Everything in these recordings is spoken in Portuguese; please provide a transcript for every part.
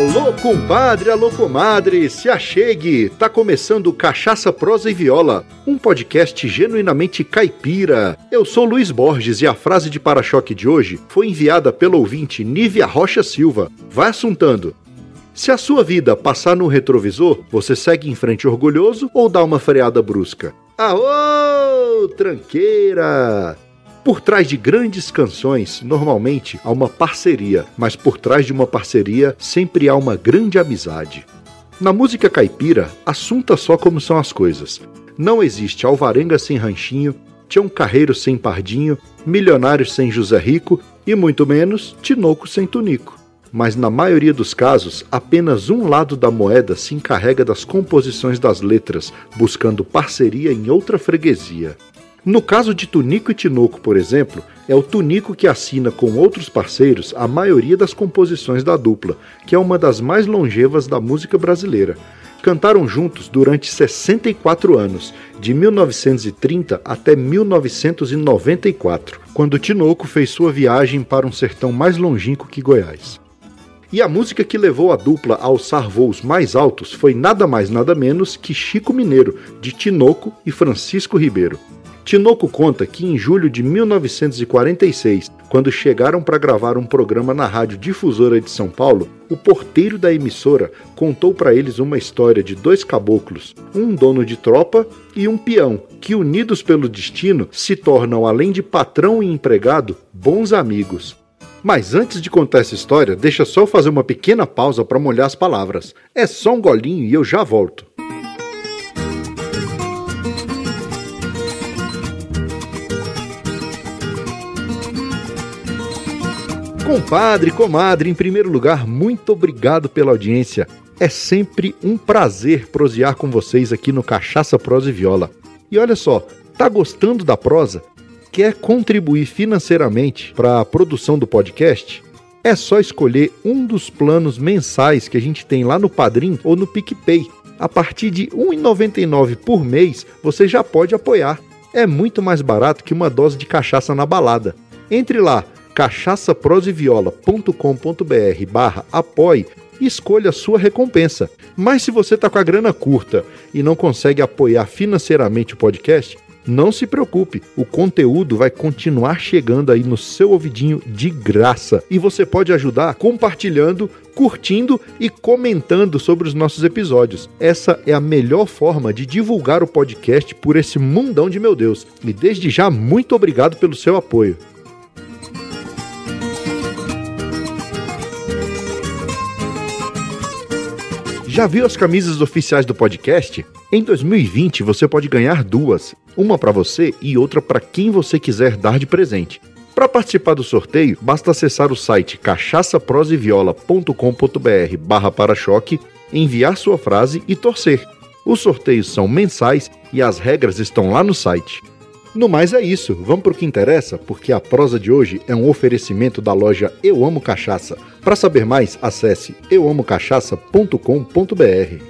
Alô, compadre, alô, comadre, se achegue! Tá começando Cachaça, Prosa e Viola, um podcast genuinamente caipira. Eu sou Luiz Borges e a frase de para-choque de hoje foi enviada pelo ouvinte Nívia Rocha Silva. Vai assuntando. Se a sua vida passar no retrovisor, você segue em frente orgulhoso ou dá uma freada brusca? Aô, tranqueira! Por trás de grandes canções, normalmente há uma parceria, mas por trás de uma parceria sempre há uma grande amizade. Na música caipira, assunta só como são as coisas. Não existe alvarenga sem ranchinho, Tião Carreiro sem Pardinho, Milionário sem José Rico e muito menos Tinoco sem Tunico. Mas na maioria dos casos, apenas um lado da moeda se encarrega das composições das letras, buscando parceria em outra freguesia. No caso de Tunico e Tinoco, por exemplo, é o Tunico que assina com outros parceiros a maioria das composições da dupla, que é uma das mais longevas da música brasileira. Cantaram juntos durante 64 anos, de 1930 até 1994, quando Tinoco fez sua viagem para um sertão mais longínquo que Goiás. E a música que levou a dupla a alçar voos mais altos foi nada mais nada menos que Chico Mineiro, de Tinoco e Francisco Ribeiro. Tinoco conta que em julho de 1946, quando chegaram para gravar um programa na Rádio Difusora de São Paulo, o porteiro da emissora contou para eles uma história de dois caboclos, um dono de tropa e um peão, que unidos pelo destino se tornam, além de patrão e empregado, bons amigos. Mas antes de contar essa história, deixa só eu fazer uma pequena pausa para molhar as palavras. É só um golinho e eu já volto. Compadre, comadre, em primeiro lugar, muito obrigado pela audiência. É sempre um prazer prosear com vocês aqui no Cachaça, Prosa e Viola. E olha só, tá gostando da prosa? Quer contribuir financeiramente para a produção do podcast? É só escolher um dos planos mensais que a gente tem lá no Padrim ou no PicPay. A partir de R$ 1,99 por mês, você já pode apoiar. É muito mais barato que uma dose de cachaça na balada. Entre lá, cachaçaproseviola.com.br barra apoie e escolha a sua recompensa. Mas se você está com a grana curta e não consegue apoiar financeiramente o podcast, não se preocupe, o conteúdo vai continuar chegando aí no seu ouvidinho de graça e você pode ajudar compartilhando, curtindo e comentando sobre os nossos episódios. Essa é a melhor forma de divulgar o podcast por esse mundão de meu Deus. E desde já, muito obrigado pelo seu apoio. Já viu as camisas oficiais do podcast? Em 2020 você pode ganhar duas, uma para você e outra para quem você quiser dar de presente. Para participar do sorteio, basta acessar o site cachaçaproseviola.com.br barra para-choque, enviar sua frase e torcer. Os sorteios são mensais e as regras estão lá no site. No mais é isso, vamos para o que interessa, porque a prosa de hoje é um oferecimento da loja Eu Amo Cachaça. Para saber mais, acesse euamocachaça.com.br.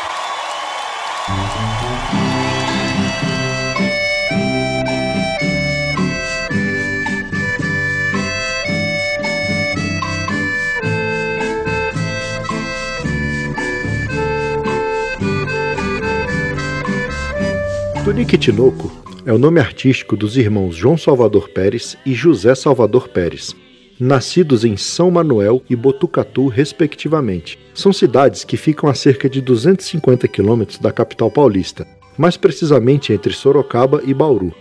Tunique Tinoco é o nome artístico dos irmãos João Salvador Pérez e José Salvador Pérez, nascidos em São Manuel e Botucatu, respectivamente. São cidades que ficam a cerca de 250 quilômetros da capital paulista, mais precisamente entre Sorocaba e Bauru.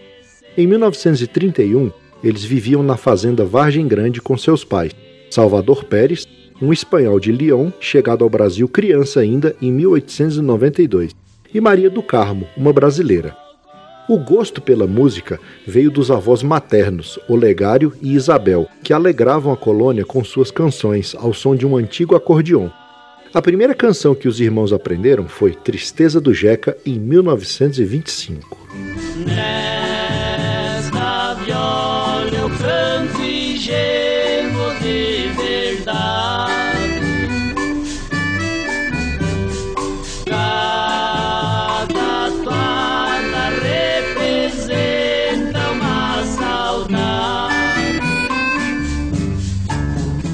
Em 1931, eles viviam na fazenda Vargem Grande com seus pais, Salvador Pérez, um espanhol de Lyon, chegado ao Brasil criança ainda em 1892 e Maria do Carmo, uma brasileira. O gosto pela música veio dos avós maternos, Olegário e Isabel, que alegravam a colônia com suas canções ao som de um antigo acordeon. A primeira canção que os irmãos aprenderam foi Tristeza do Jeca em 1925. Nesta viola eu canto e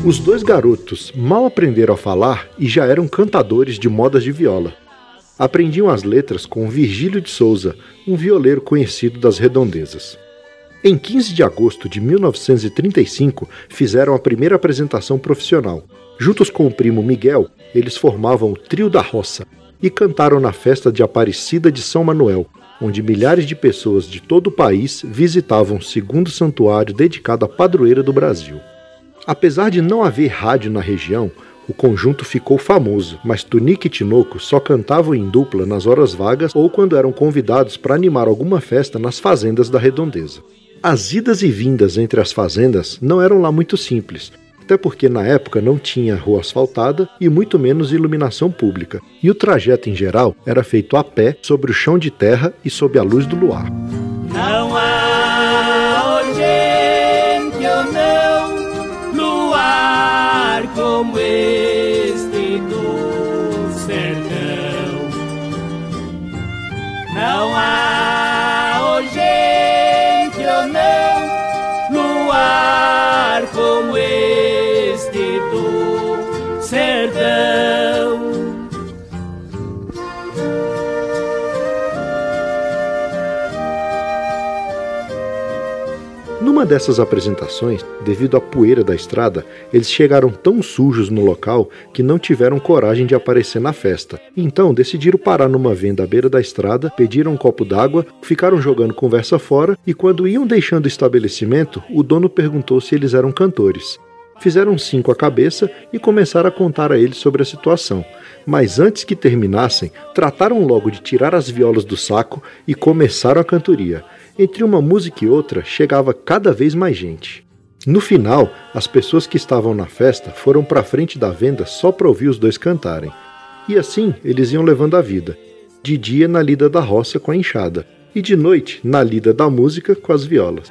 Os dois garotos mal aprenderam a falar e já eram cantadores de modas de viola aprendiam as letras com Virgílio de Souza, um violeiro conhecido das redondezas. Em 15 de agosto de 1935, fizeram a primeira apresentação profissional. Juntos com o primo Miguel, eles formavam o Trio da Roça e cantaram na festa de Aparecida de São Manuel, onde milhares de pessoas de todo o país visitavam o segundo santuário dedicado à padroeira do Brasil. Apesar de não haver rádio na região, o conjunto ficou famoso, mas Tunique e Tinoco só cantavam em dupla nas horas vagas ou quando eram convidados para animar alguma festa nas fazendas da redondeza. As idas e vindas entre as fazendas não eram lá muito simples, até porque na época não tinha rua asfaltada e muito menos iluminação pública, e o trajeto em geral era feito a pé, sobre o chão de terra e sob a luz do luar. Dessas apresentações, devido à poeira da estrada, eles chegaram tão sujos no local que não tiveram coragem de aparecer na festa. Então decidiram parar numa venda à beira da estrada, pediram um copo d'água, ficaram jogando conversa fora e quando iam deixando o estabelecimento, o dono perguntou se eles eram cantores. Fizeram cinco à cabeça e começaram a contar a eles sobre a situação. Mas antes que terminassem, trataram logo de tirar as violas do saco e começaram a cantoria. Entre uma música e outra chegava cada vez mais gente. No final, as pessoas que estavam na festa foram para frente da venda só para ouvir os dois cantarem. E assim eles iam levando a vida. De dia na lida da roça com a enxada, e de noite na lida da música com as violas.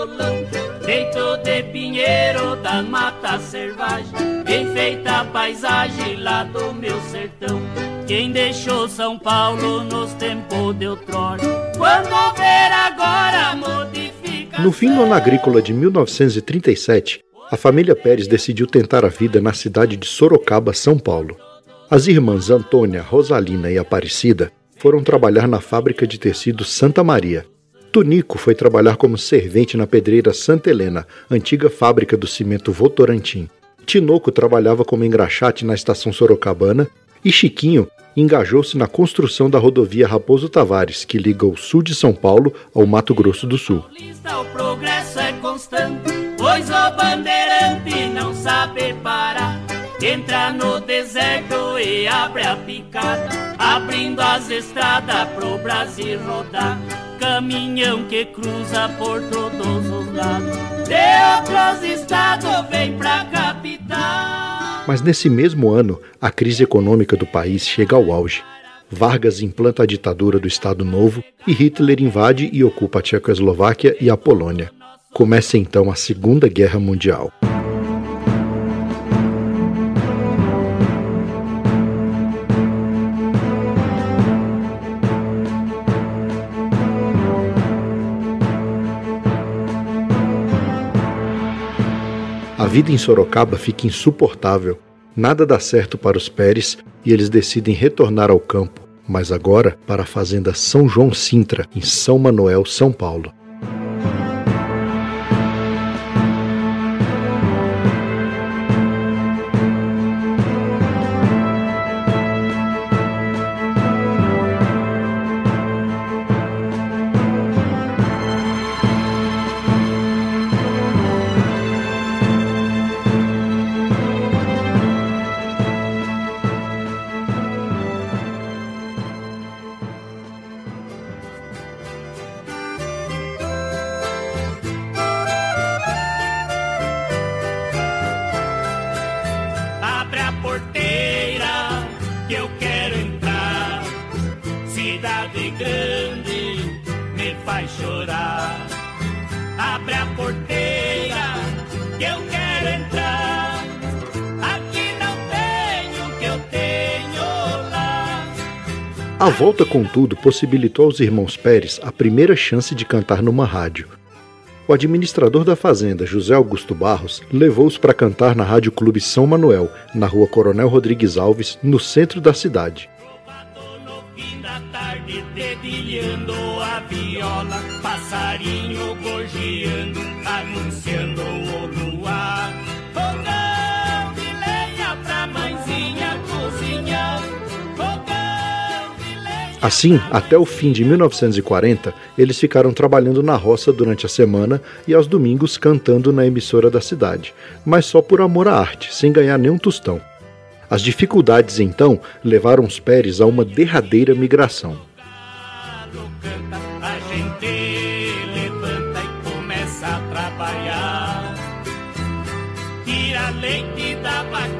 Violão, feito de pinheiro da mata selvagem, enfeita a paisagem lá do meu sertão. Quem deixou São Paulo nos tempos de outrora, quando agora. No fim do ano agrícola de 1937, a família Pérez decidiu tentar a vida na cidade de Sorocaba, São Paulo. As irmãs Antônia, Rosalina e Aparecida foram trabalhar na fábrica de tecido Santa Maria. Tunico foi trabalhar como servente na pedreira Santa Helena, antiga fábrica do cimento Votorantim. Tinoco trabalhava como engraxate na estação Sorocabana e Chiquinho engajou-se na construção da rodovia Raposo Tavares, que liga o sul de São Paulo ao Mato Grosso do Sul. O progresso é constante, pois o bandeirante não sabe parar. Entra no deserto e abre a picada, abrindo as estradas pro Brasil rodar. Caminhão que cruza por todos os lados, de outros estados vem pra capital. Mas nesse mesmo ano, a crise econômica do país chega ao auge. Vargas implanta a ditadura do Estado Novo e Hitler invade e ocupa a Tchecoslováquia e a Polônia. Começa então a Segunda Guerra Mundial. Vida em Sorocaba fica insuportável. Nada dá certo para os Pérez e eles decidem retornar ao campo, mas agora para a fazenda São João Sintra, em São Manuel, São Paulo. Volta, contudo, possibilitou aos irmãos Pérez a primeira chance de cantar numa rádio. O administrador da fazenda, José Augusto Barros, levou-os para cantar na Rádio Clube São Manuel, na rua Coronel Rodrigues Alves, no centro da cidade. passarinho gorjeando, anunciando Assim, até o fim de 1940, eles ficaram trabalhando na roça durante a semana e aos domingos cantando na emissora da cidade, mas só por amor à arte, sem ganhar nenhum tostão. As dificuldades então levaram os Pérez a uma derradeira migração. Leite da vaquinha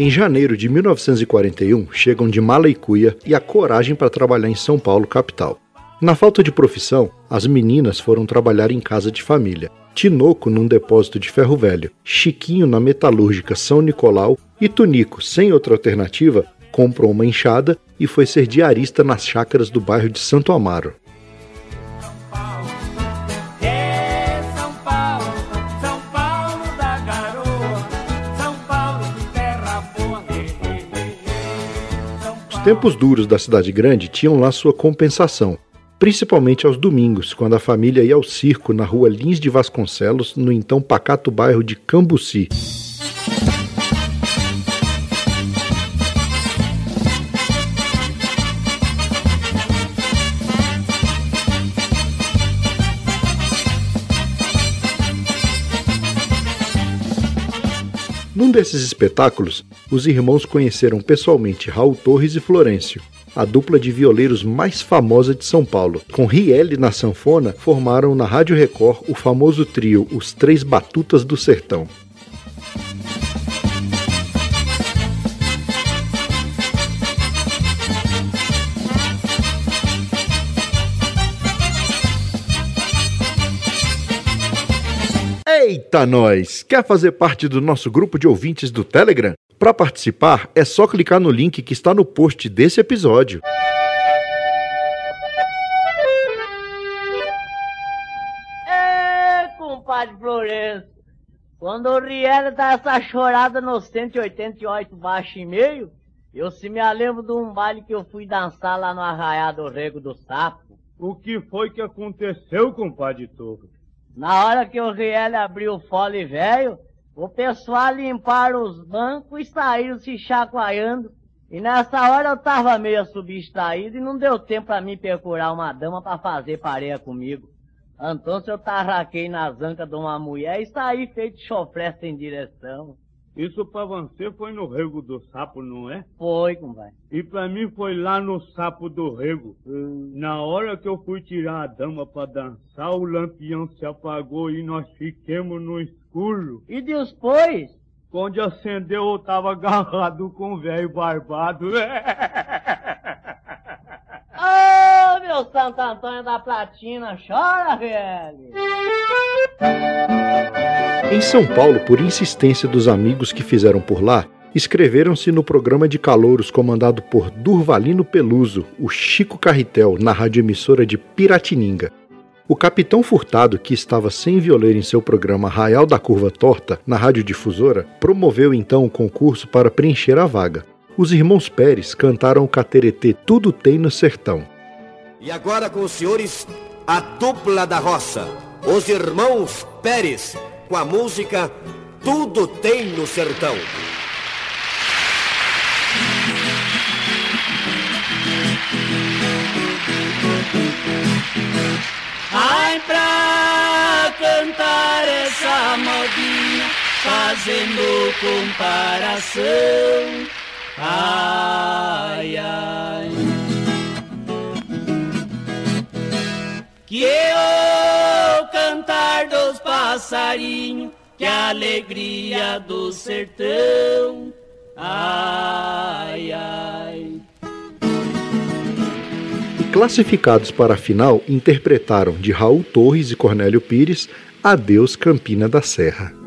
Em janeiro de 1941, chegam de mala e cuia e a coragem para trabalhar em São Paulo, capital. Na falta de profissão, as meninas foram trabalhar em casa de família. Tinoco num depósito de ferro velho, Chiquinho na metalúrgica São Nicolau e Tunico, sem outra alternativa, comprou uma enxada e foi ser diarista nas chácaras do bairro de Santo Amaro. Tempos duros da cidade grande tinham lá sua compensação, principalmente aos domingos, quando a família ia ao circo na rua Lins de Vasconcelos, no então pacato bairro de Cambuci. Num desses espetáculos, os irmãos conheceram pessoalmente Raul Torres e Florencio, a dupla de violeiros mais famosa de São Paulo. Com Riele na sanfona, formaram na Rádio Record o famoso trio Os Três Batutas do Sertão. Eita nós! Quer fazer parte do nosso grupo de ouvintes do Telegram? Para participar, é só clicar no link que está no post desse episódio. É, compadre Florencio. Quando o Riel dá essa chorada no 188 baixo e meio, eu se me lembro de um baile que eu fui dançar lá no Arraial do Rego do Sapo. O que foi que aconteceu, compadre Torres? Na hora que o Riel abriu o fole velho, o pessoal limparam os bancos e saíram se chacoalhando. E nessa hora eu tava meio subtraído e não deu tempo pra mim procurar uma dama pra fazer pareia comigo. Então eu tarraquei na zanca de uma mulher e saí feito chofré sem direção. Isso pra você foi no rego do sapo, não é? Foi, compadre. E pra mim foi lá no sapo do rego. Na hora que eu fui tirar a dama pra dançar, o lampião se apagou e nós ficamos no escuro. E depois? Quando acendeu, eu tava agarrado com o velho barbado. Ô, oh, meu Santo Antônio da Platina, chora, velho! Em São Paulo, por insistência dos amigos que fizeram por lá, inscreveram-se no programa de calouros comandado por Durvalino Peluso, o Chico Carretel, na radioemissora de Piratininga. O capitão Furtado, que estava sem violeiro em seu programa Raial da Curva Torta, na radiodifusora, promoveu então o concurso para preencher a vaga os irmãos Pérez cantaram o cateretê Tudo Tem no Sertão. E agora com os senhores, a dupla da roça, os irmãos Pérez, com a música Tudo Tem no Sertão. Ai pra cantar essa modinha, fazendo comparação Ai, ai. Que eu dos passarinhos, que alegria do sertão. Ai, ai. E classificados para a final, interpretaram de Raul Torres e Cornélio Pires Adeus Campina da Serra.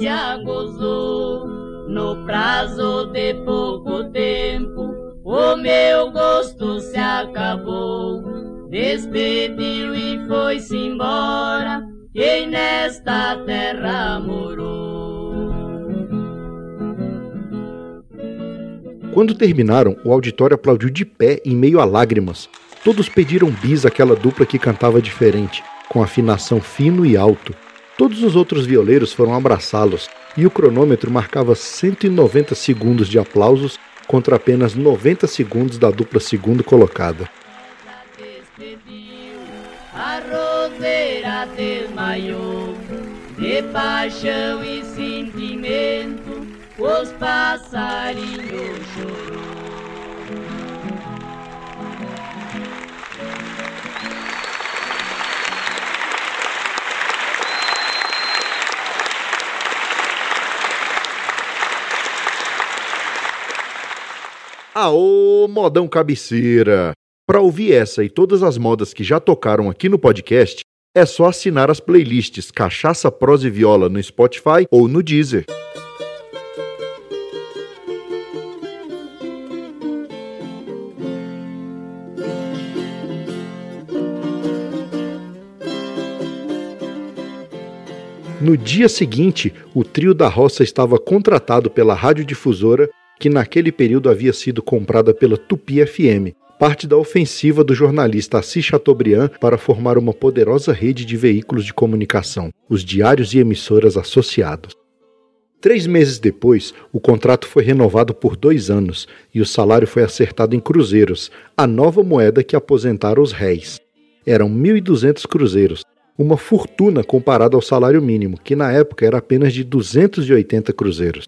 Delícias gozou. No prazo de pouco tempo, o meu gosto se acabou. Despediu e foi-se embora, quem nesta terra morou. Quando terminaram, o auditório aplaudiu de pé em meio a lágrimas. Todos pediram bis àquela dupla que cantava diferente, com afinação fino e alto. Todos os outros violeiros foram abraçá-los, e o cronômetro marcava 190 segundos de aplausos contra apenas 90 segundos da dupla segundo colocada. De paixão e sentimento os passarinhos. Aô, modão cabeceira! Para ouvir essa e todas as modas que já tocaram aqui no podcast, é só assinar as playlists Cachaça, Prosa e Viola no Spotify ou no Deezer. No dia seguinte, o trio da roça estava contratado pela radiodifusora, que naquele período havia sido comprada pela Tupi FM, parte da ofensiva do jornalista Assis Chateaubriand para formar uma poderosa rede de veículos de comunicação, os diários e emissoras associados. Três meses depois, o contrato foi renovado por dois anos e o salário foi acertado em cruzeiros, a nova moeda que aposentara os réis. Eram 1.200 cruzeiros, uma fortuna comparada ao salário mínimo, que na época era apenas de 280 cruzeiros.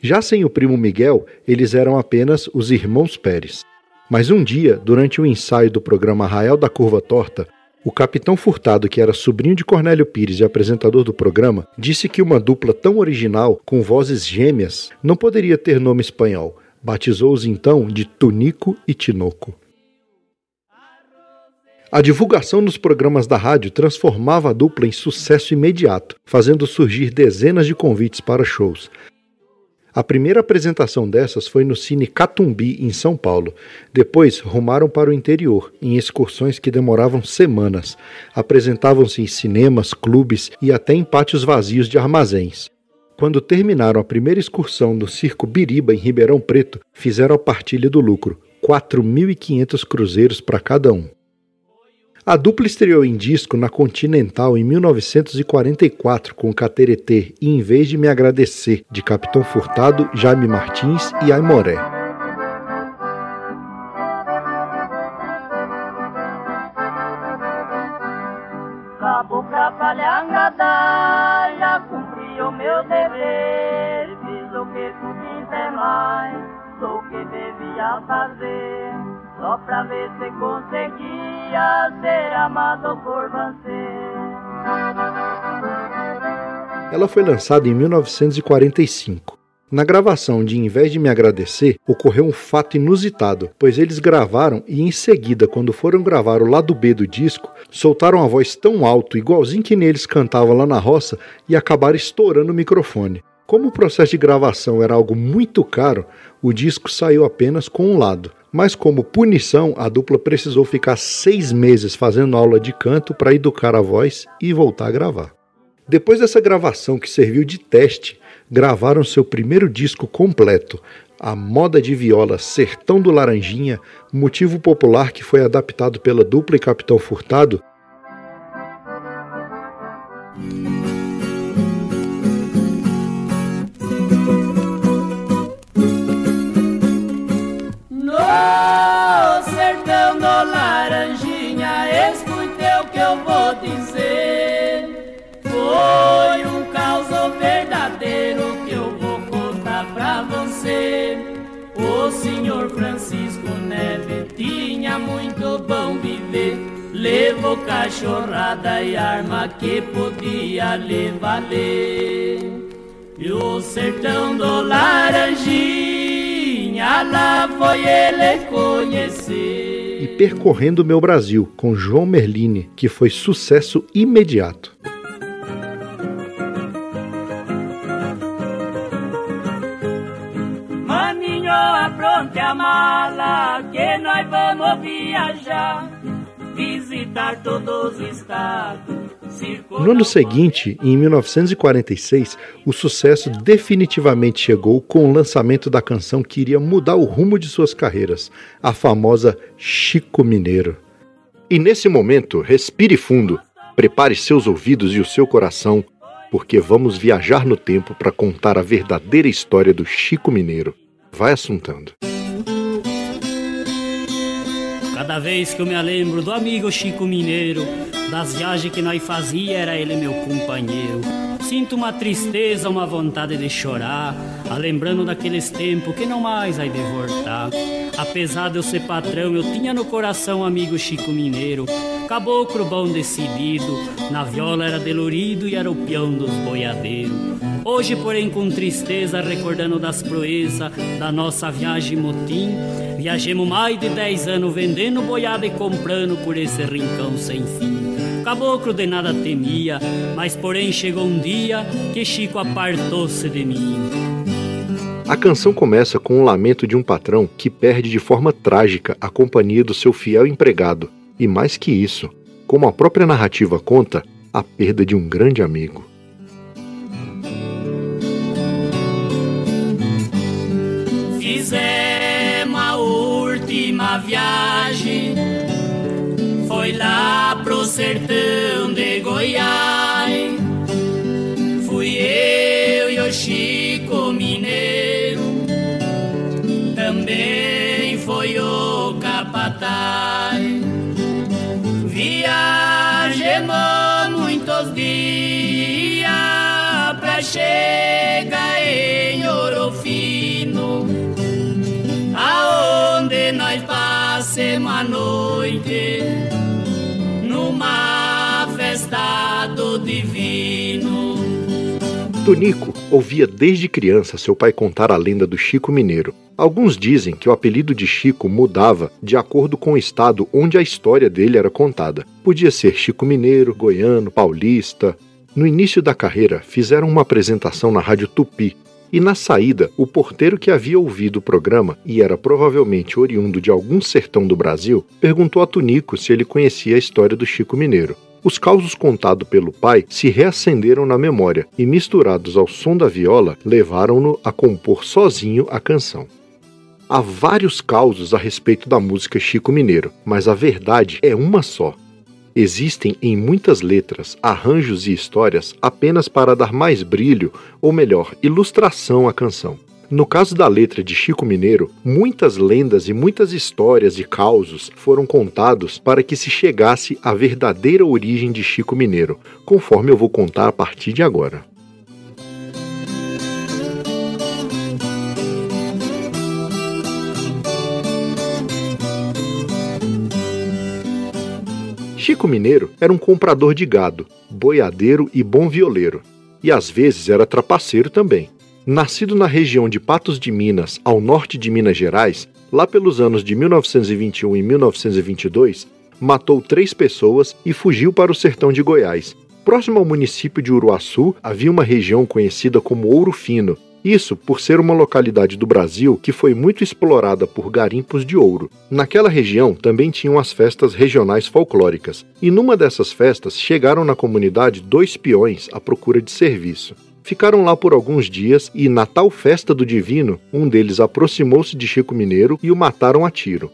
Já sem o primo Miguel, eles eram apenas os irmãos Pérez. Mas um dia, durante o ensaio do programa Arraial da Curva Torta, o capitão Furtado, que era sobrinho de Cornélio Pires e apresentador do programa, disse que uma dupla tão original, com vozes gêmeas, não poderia ter nome espanhol. Batizou-os então de Tunico e Tinoco. A divulgação nos programas da rádio transformava a dupla em sucesso imediato, fazendo surgir dezenas de convites para shows. A primeira apresentação dessas foi no Cine Catumbi, em São Paulo. Depois rumaram para o interior, em excursões que demoravam semanas. Apresentavam-se em cinemas, clubes e até em pátios vazios de armazéns. Quando terminaram a primeira excursão no Circo Biriba, em Ribeirão Preto, fizeram a partilha do lucro, 4.500 cruzeiros para cada um. A dupla estreou em disco na Continental em 1944 com Cateretê e Em Vez de Me Agradecer, de Capitão Furtado, Jaime Martins e Aimoré. Fazer só pra ver se conseguia ser amado por você. Ela foi lançada em 1945. Na gravação de Em vez de me agradecer, ocorreu um fato inusitado, pois eles gravaram e em seguida, quando foram gravar o lado B do disco, soltaram a voz tão alto, igualzinho que neles cantavam lá na roça, e acabaram estourando o microfone. Como o processo de gravação era algo muito caro, o disco saiu apenas com um lado. Mas, como punição, a dupla precisou ficar seis meses fazendo aula de canto para educar a voz e voltar a gravar. Depois dessa gravação, que serviu de teste, gravaram seu primeiro disco completo, a moda de viola Sertão do Laranjinha, motivo popular que foi adaptado pela dupla e Capitão Furtado senhor Francisco Neve tinha muito bom viver. Levou cachorrada e arma que podia lhe valer. E o sertão do Laranjinha, lá foi ele conhecer. E Percorrendo Meu Brasil, com João Merlini, que foi sucesso imediato. Apronte a mala que nós vamos viajar, visitar todos os estados. No ano seguinte, em 1946, o sucesso definitivamente chegou com o lançamento da canção que iria mudar o rumo de suas carreiras, a famosa Chico Mineiro. E nesse momento, respire fundo, prepare seus ouvidos e o seu coração, porque vamos viajar no tempo para contar a verdadeira história do Chico Mineiro. Vai assuntando. Cada vez que eu me lembro do amigo Chico Mineiro, das viagens que nós fazia, era ele meu companheiro. Sinto uma tristeza, uma vontade de chorar, a lembrando daqueles tempos que não mais vai de voltar. Apesar de eu ser patrão, eu tinha no coração amigo Chico Mineiro, caboclo bom decidido, na viola era delorido e era o peão dos boiadeiros. Hoje, porém, com tristeza, recordando das proezas da nossa viagem motim, viajemos mais de dez anos vendendo boiada e comprando por esse rincão sem fim caboclo de nada temia, mas porém chegou um dia que Chico apartou-se de mim. A canção começa com um lamento de um patrão que perde de forma trágica a companhia do seu fiel empregado, e mais que isso, como a própria narrativa conta, a perda de um grande amigo. Fizemos a última viagem, foi lá pro sertão de Goiás. Fui eu e o Chico Mineiro, também foi o Tonico ouvia desde criança seu pai contar a lenda do Chico Mineiro. Alguns dizem que o apelido de Chico mudava de acordo com o estado onde a história dele era contada. Podia ser Chico Mineiro, goiano, paulista. No início da carreira, fizeram uma apresentação na Rádio Tupi, E na saída, o porteiro que havia ouvido o programa e era provavelmente oriundo de algum sertão do Brasil, perguntou a Tunico se ele conhecia a história do Chico Mineiro. Os causos contados pelo pai se reacenderam na memória e, misturados ao som da viola, levaram-no a compor sozinho a canção. Há vários causos a respeito da música Chico Mineiro, mas a verdade é uma só. Existem em muitas letras arranjos e histórias apenas para dar mais brilho, ou melhor, ilustração à canção. No caso da letra de Chico Mineiro, muitas lendas e muitas histórias e causos foram contados para que se chegasse à verdadeira origem de Chico Mineiro, conforme eu vou contar a partir de agora. Chico Mineiro era um comprador de gado, boiadeiro e bom violeiro, e às vezes era trapaceiro também. Nascido na região de Patos de Minas, ao norte de Minas Gerais, lá pelos anos de 1921 e 1922, matou três pessoas e fugiu para o sertão de Goiás. Próximo ao município de Uruaçu havia uma região conhecida como Ouro Fino, isso por ser uma localidade do Brasil que foi muito explorada por garimpos de ouro. Naquela região também tinham as festas regionais folclóricas, e numa dessas festas chegaram na comunidade dois peões à procura de serviço. Ficaram lá por alguns dias e, na tal festa do divino, um deles aproximou-se de Chico Mineiro e o mataram a tiro.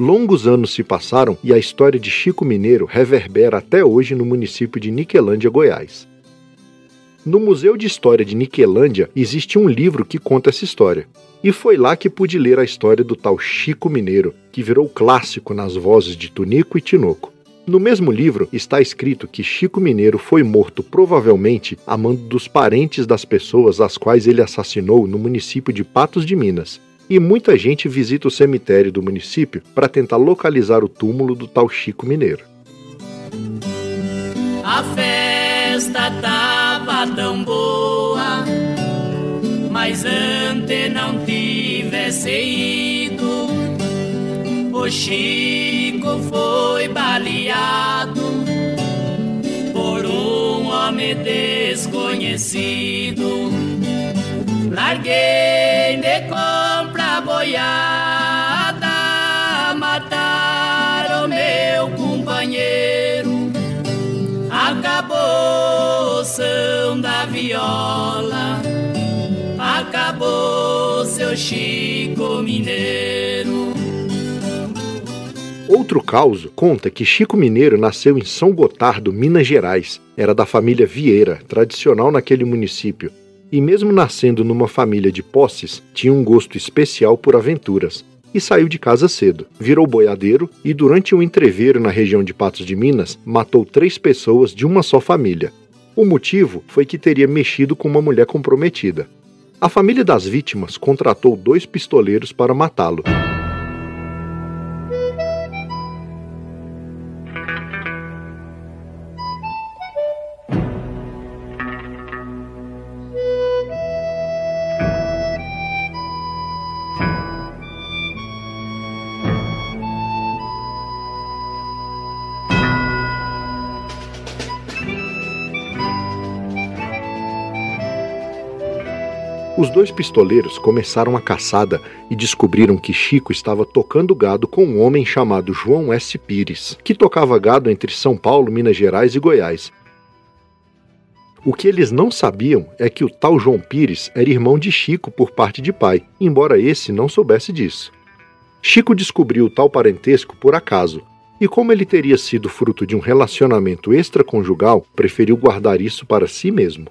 Longos anos se passaram e a história de Chico Mineiro reverbera até hoje no município de Niquelândia, Goiás. No Museu de História de Niquelândia existe um livro que conta essa história. E foi lá que pude ler a história do tal Chico Mineiro, que virou clássico nas vozes de Tunico e Tinoco. No mesmo livro está escrito que Chico Mineiro foi morto provavelmente a mando dos parentes das pessoas às quais ele assassinou no município de Patos de Minas. E muita gente visita o cemitério do município para tentar localizar o túmulo do tal Chico Mineiro. A festa tava tão boa, mas antes não tivesse ido. O Chico foi baleado por um homem desconhecido. Larguei de compra boiada, mataram meu companheiro. Acabou o som da viola, acabou seu Chico Mineiro. Outro caso conta que Chico Mineiro nasceu em São Gotardo, Minas Gerais. Era da família Vieira, tradicional naquele município. E mesmo nascendo numa família de posses, tinha um gosto especial por aventuras. E saiu de casa cedo. Virou boiadeiro e, durante um entreveiro na região de Patos de Minas, matou três pessoas de uma só família. O motivo foi que teria mexido com uma mulher comprometida. A família das vítimas contratou dois pistoleiros para matá-lo. Os dois pistoleiros começaram a caçada e descobriram que Chico estava tocando gado com um homem chamado João S. Pires, que tocava gado entre São Paulo, Minas Gerais e Goiás. O que eles não sabiam é que o tal João Pires era irmão de Chico por parte de pai, embora esse não soubesse disso. Chico descobriu o tal parentesco por acaso, e como ele teria sido fruto de um relacionamento extraconjugal, preferiu guardar isso para si mesmo.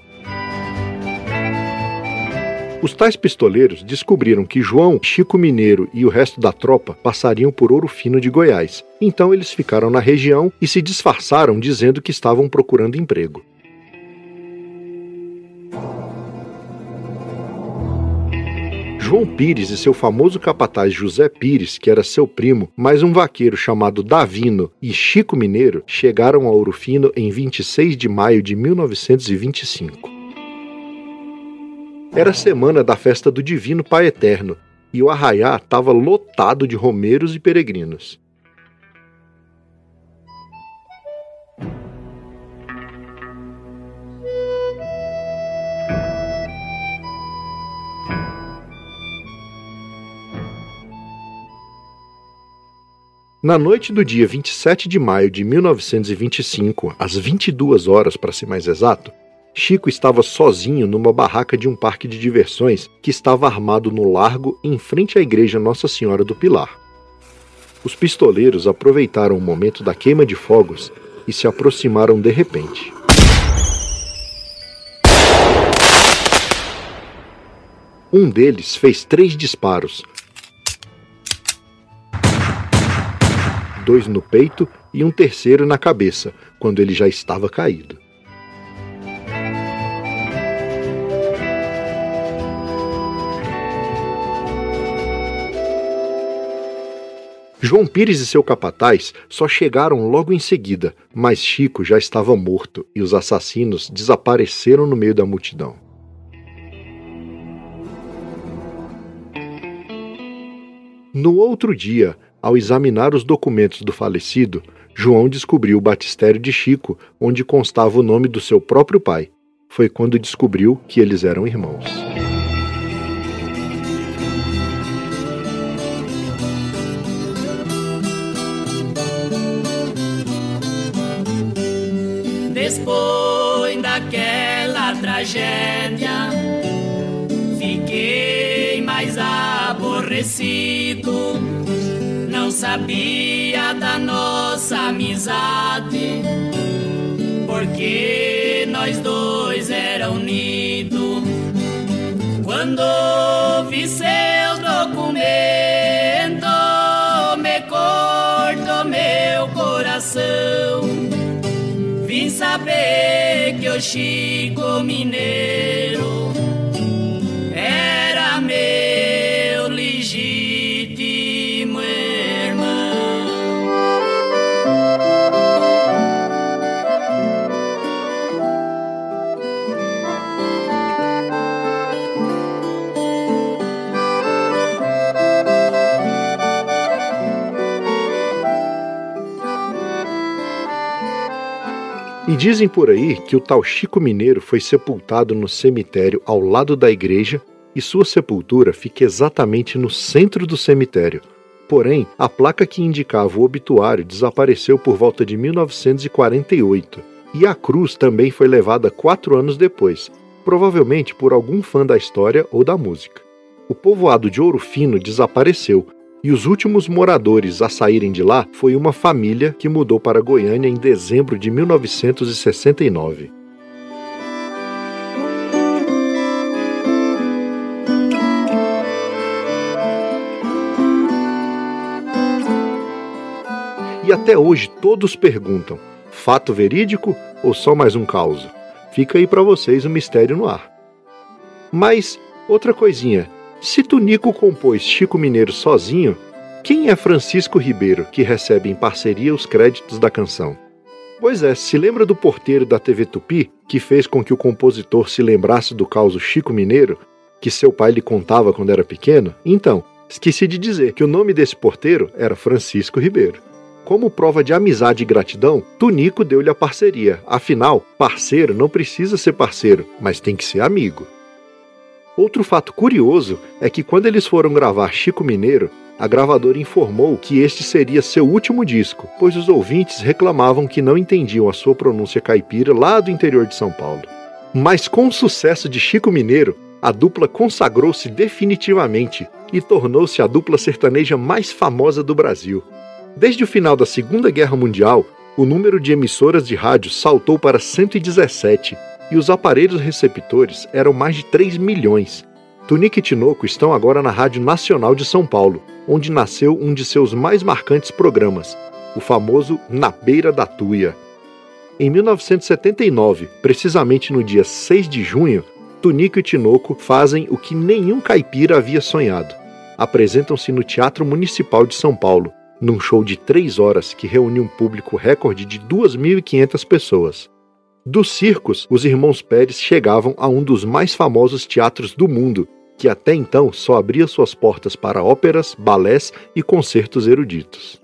Os tais pistoleiros descobriram que João, Chico Mineiro e o resto da tropa passariam por Ouro Fino de Goiás. Então eles ficaram na região e se disfarçaram dizendo que estavam procurando emprego. João Pires e seu famoso capataz José Pires, que era seu primo, mais um vaqueiro chamado Davino e Chico Mineiro, chegaram a Ouro Fino em 26 de maio de 1925. Era semana da festa do Divino Pai Eterno e o arraiá estava lotado de romeiros e peregrinos. Na noite do dia 27 de maio de 1925, às 22 horas para ser mais exato, Chico estava sozinho numa barraca de um parque de diversões que estava armado no largo em frente à igreja Nossa Senhora do Pilar. Os pistoleiros aproveitaram o momento da queima de fogos e se aproximaram de repente. Um deles fez três disparos, dois no peito e um terceiro na cabeça, quando ele já estava caído. João Pires e seu capataz só chegaram logo em seguida, mas Chico já estava morto e os assassinos desapareceram no meio da multidão. No outro dia, ao examinar os documentos do falecido, João descobriu o batistério de Chico, onde constava o nome do seu próprio pai. Foi quando descobriu que eles eram irmãos. Depois daquela tragédia, fiquei mais aborrecido. Não sabia da nossa amizade, porque nós dois era unidos. Quando vi seu saber que E dizem por aí que o tal Chico Mineiro foi sepultado no cemitério ao lado da igreja e sua sepultura fica exatamente no centro do cemitério. Porém, a placa que indicava o obituário desapareceu por volta de 1948 e a cruz também foi levada quatro anos depois, provavelmente por algum fã da história ou da música. O povoado de Ouro Fino desapareceu e os últimos moradores a saírem de lá foi uma família que mudou para Goiânia em dezembro de 1969. E até hoje todos perguntam: fato verídico ou só mais um caos? Fica aí para vocês o mistério no ar. Mas outra coisinha, se Tunico compôs Chico Mineiro sozinho, quem é Francisco Ribeiro que recebe em parceria os créditos da canção? Pois é, se lembra do porteiro da TV Tupi que fez com que o compositor se lembrasse do caos Chico Mineiro, que seu pai lhe contava quando era pequeno? Então, esqueci de dizer que o nome desse porteiro era Francisco Ribeiro. Como prova de amizade e gratidão, Tunico deu-lhe a parceria. Afinal, parceiro não precisa ser parceiro, mas tem que ser amigo. Outro fato curioso é que quando eles foram gravar Chico Mineiro, a gravadora informou que este seria seu último disco, pois os ouvintes reclamavam que não entendiam a sua pronúncia caipira lá do interior de São Paulo. Mas com o sucesso de Chico Mineiro, a dupla consagrou-se definitivamente e tornou-se a dupla sertaneja mais famosa do Brasil. Desde o final da Segunda Guerra Mundial, o número de emissoras de rádio saltou para 117 e os aparelhos receptores eram mais de 3 milhões. Tunique e Tinoco estão agora na Rádio Nacional de São Paulo, onde nasceu um de seus mais marcantes programas, o famoso Na Beira da Tuia. Em 1979, precisamente no dia 6 de junho, Tunico e Tinoco fazem o que nenhum caipira havia sonhado. Apresentam-se no Teatro Municipal de São Paulo, num show de três horas que reúne um público recorde de 2.500 pessoas. Dos circos, os irmãos Pérez chegavam a um dos mais famosos teatros do mundo, que até então só abria suas portas para óperas, balés e concertos eruditos.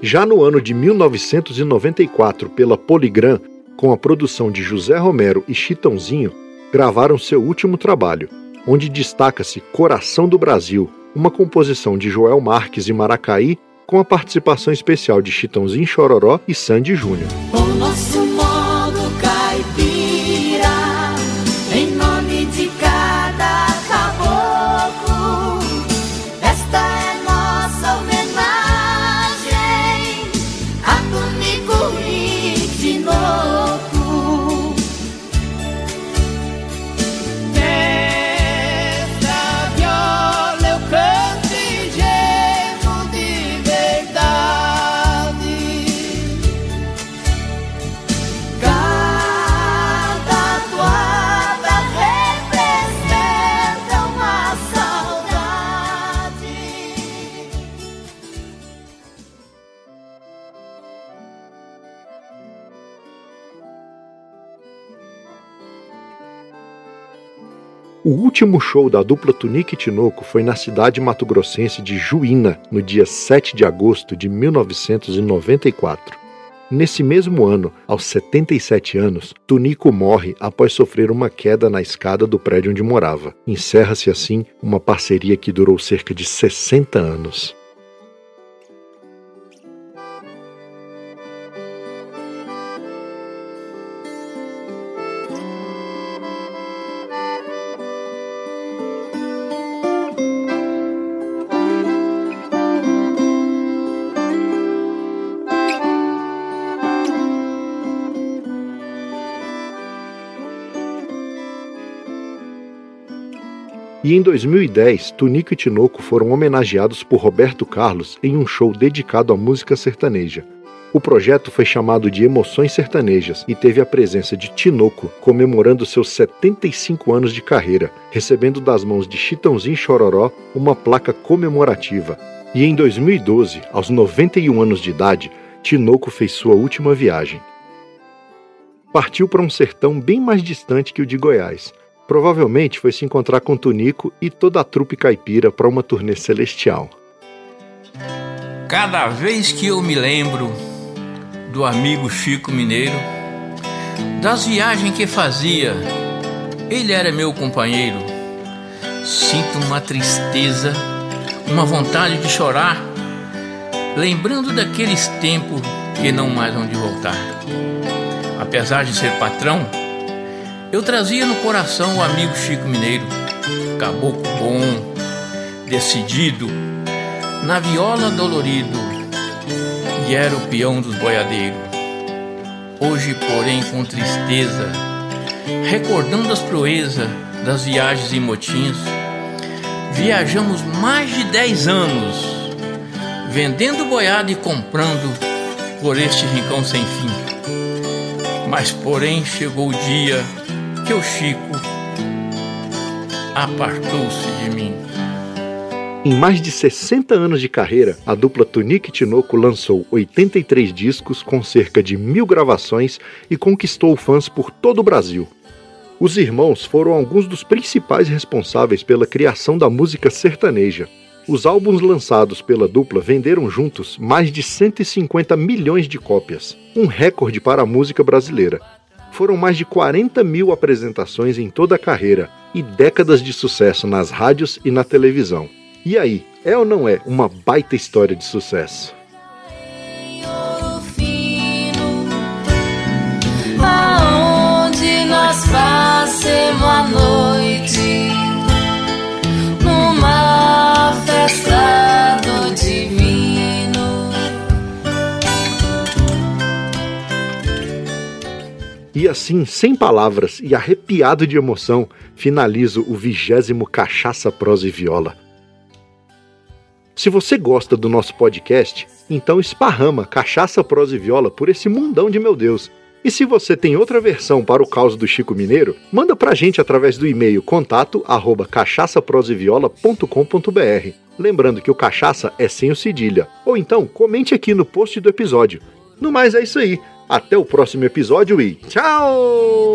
Já no ano de 1994, pela Poligram, com a produção de José Romero e Chitãozinho, gravaram seu último trabalho, onde destaca-se Coração do Brasil, uma composição de Joel Marques e Maracaí, com a participação especial de Chitãozinho Chororó e Sandy Júnior. Último show da dupla Tunique e Tinoco foi na cidade mato-grossense de Juína, no dia 7 de agosto de 1994. Nesse mesmo ano, aos 77 anos, Tunico morre após sofrer uma queda na escada do prédio onde morava. Encerra-se assim uma parceria que durou cerca de 60 anos. E em 2010, Tunico e Tinoco foram homenageados por Roberto Carlos em um show dedicado à música sertaneja. O projeto foi chamado de Emoções Sertanejas e teve a presença de Tinoco comemorando seus 75 anos de carreira, recebendo das mãos de Chitãozinho Chororó uma placa comemorativa. E em 2012, aos 91 anos de idade, Tinoco fez sua última viagem. Partiu para um sertão bem mais distante que o de Goiás, Provavelmente foi se encontrar com Tunico e toda a trupe caipira para uma turnê celestial. Cada vez que eu me lembro do amigo Chico Mineiro, das viagens que fazia, ele era meu companheiro. Sinto uma tristeza, uma vontade de chorar, lembrando daqueles tempos que não mais vão de voltar. Apesar de ser patrão, eu trazia no coração o amigo Chico Mineiro, caboclo bom, decidido, na viola dolorido, e era o peão dos boiadeiros. Hoje, porém, com tristeza, recordando as proezas das viagens e motins, viajamos mais de dez anos, vendendo boiada e comprando por este rincão sem fim. Mas, porém, chegou o dia que o Chico apartou-se de mim. Em mais de 60 anos de carreira, a dupla Tunique Tinoco lançou 83 discos com cerca de mil gravações e conquistou fãs por todo o Brasil. Os irmãos foram alguns dos principais responsáveis pela criação da música sertaneja. Os álbuns lançados pela dupla venderam juntos mais de 150 milhões de cópias, um recorde para a música brasileira foram mais de 40 mil apresentações em toda a carreira e décadas de sucesso nas rádios e na televisão. E aí, é ou não é uma baita história de sucesso? Assim, sem palavras e arrepiado de emoção, finalizo o vigésimo Cachaça, Prosa e Viola. Se você gosta do nosso podcast, então esparrama Cachaça, Prosa e Viola por esse mundão de meu Deus. E se você tem outra versão para o caos do Chico Mineiro, manda pra gente através do e-mail contato arroba cachaçaproseviola.com.br. Lembrando que o cachaça é sem o cedilha. Ou então, comente aqui no post do episódio. No mais é isso aí. Até o próximo episódio e tchau!